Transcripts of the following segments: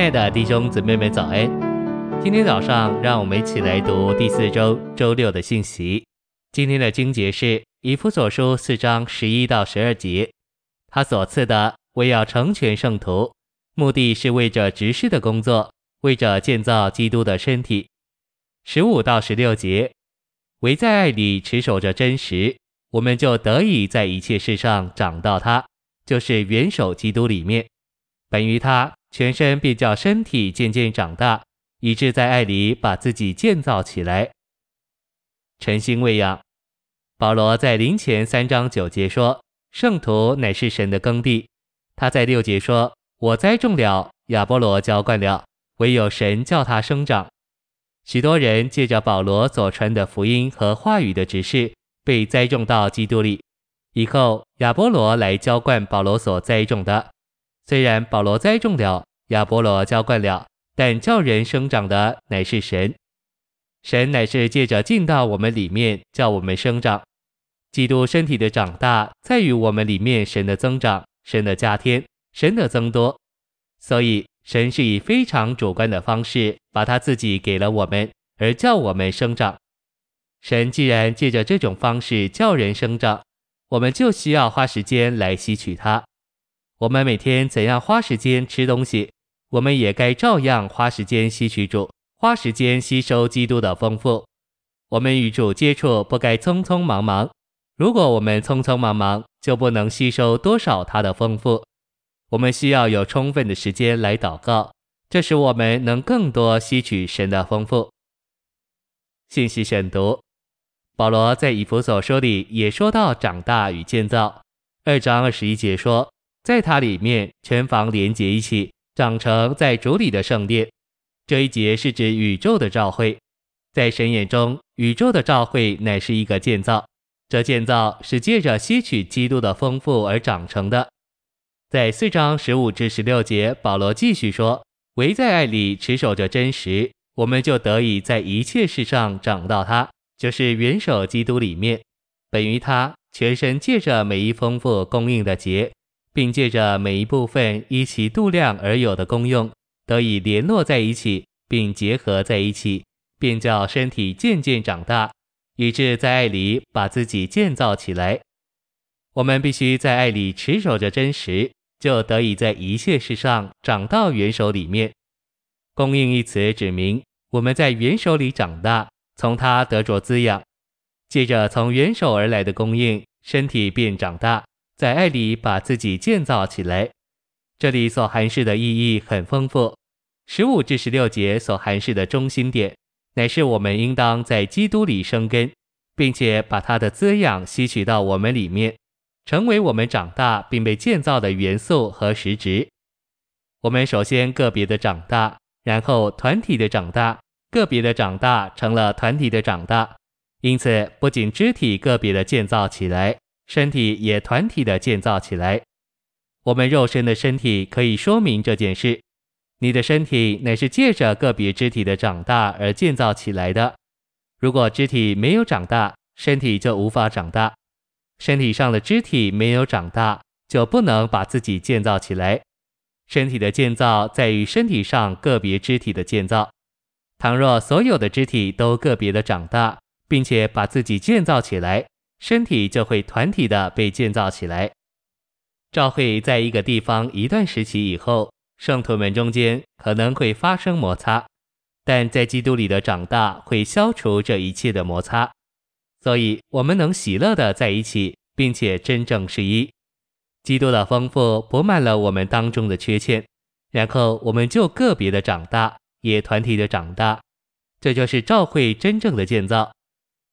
亲爱的弟兄姊妹们，早安！今天早上，让我们一起来读第四周周六的信息。今天的经节是以弗所书四章十一到十二节。他所赐的，为要成全圣徒，目的是为着执事的工作，为着建造基督的身体。十五到十六节，唯在爱里持守着真实，我们就得以在一切事上长到他，就是元首基督里面，本于他。全身便叫身体渐渐长大，以致在爱里把自己建造起来。诚心喂养，保罗在林前三章九节说：“圣徒乃是神的耕地。”他在六节说：“我栽种了，亚波罗浇灌了，唯有神叫他生长。”许多人借着保罗所传的福音和话语的指示，被栽种到基督里，以后亚波罗来浇灌保罗所栽种的。虽然保罗栽种了，亚波罗浇灌了，但叫人生长的乃是神。神乃是借着进到我们里面，叫我们生长。基督身体的长大，在于我们里面神的增长、神的加添、神的增多。所以，神是以非常主观的方式，把他自己给了我们，而叫我们生长。神既然借着这种方式叫人生长，我们就需要花时间来吸取它。我们每天怎样花时间吃东西，我们也该照样花时间吸取主，花时间吸收基督的丰富。我们与主接触不该匆匆忙忙，如果我们匆匆忙忙，就不能吸收多少他的丰富。我们需要有充分的时间来祷告，这使我们能更多吸取神的丰富。信息选读：保罗在以弗所书里也说到长大与建造，二章二十一节说。在它里面，全房连结一起，长成在主里的圣殿。这一节是指宇宙的召会，在神眼中，宇宙的召会乃是一个建造。这建造是借着吸取基督的丰富而长成的。在四章十五至十六节，保罗继续说：“唯在爱里持守着真实，我们就得以在一切事上长到他，就是元首基督里面，本于他，全身借着每一丰富供应的节。”并借着每一部分依其度量而有的功用，得以联络在一起，并结合在一起，便叫身体渐渐长大，以致在爱里把自己建造起来。我们必须在爱里持守着真实，就得以在一切事上长到元首里面。供应一词指明我们在元首里长大，从他得着滋养，借着从元首而来的供应，身体便长大。在爱里把自己建造起来，这里所含示的意义很丰富。十五至十六节所含示的中心点，乃是我们应当在基督里生根，并且把他的滋养吸取到我们里面，成为我们长大并被建造的元素和实质。我们首先个别的长大，然后团体的长大，个别的长大成了团体的长大。因此，不仅肢体个别的建造起来。身体也团体的建造起来，我们肉身的身体可以说明这件事。你的身体乃是借着个别肢体的长大而建造起来的。如果肢体没有长大，身体就无法长大。身体上的肢体没有长大，就不能把自己建造起来。身体的建造在于身体上个别肢体的建造。倘若所有的肢体都个别的长大，并且把自己建造起来，身体就会团体的被建造起来。召会在一个地方一段时期以后，圣徒们中间可能会发生摩擦，但在基督里的长大会消除这一切的摩擦，所以我们能喜乐的在一起，并且真正是一。基督的丰富补满了我们当中的缺陷，然后我们就个别的长大，也团体的长大，这就是召会真正的建造。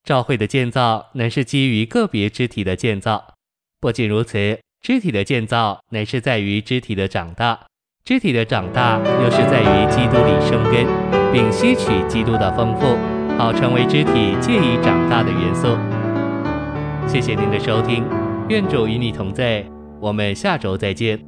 召会的建造乃是基于个别肢体的建造，不仅如此，肢体的建造乃是在于肢体的长大，肢体的长大又是在于基督里生根，并吸取基督的丰富，好成为肢体借以长大的元素。谢谢您的收听，愿主与你同在，我们下周再见。